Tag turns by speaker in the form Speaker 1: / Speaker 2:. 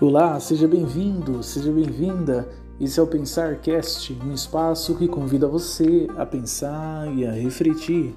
Speaker 1: Olá, seja bem-vindo, seja bem-vinda. Esse é o Pensar Cast, um espaço que convida você a pensar e a refletir.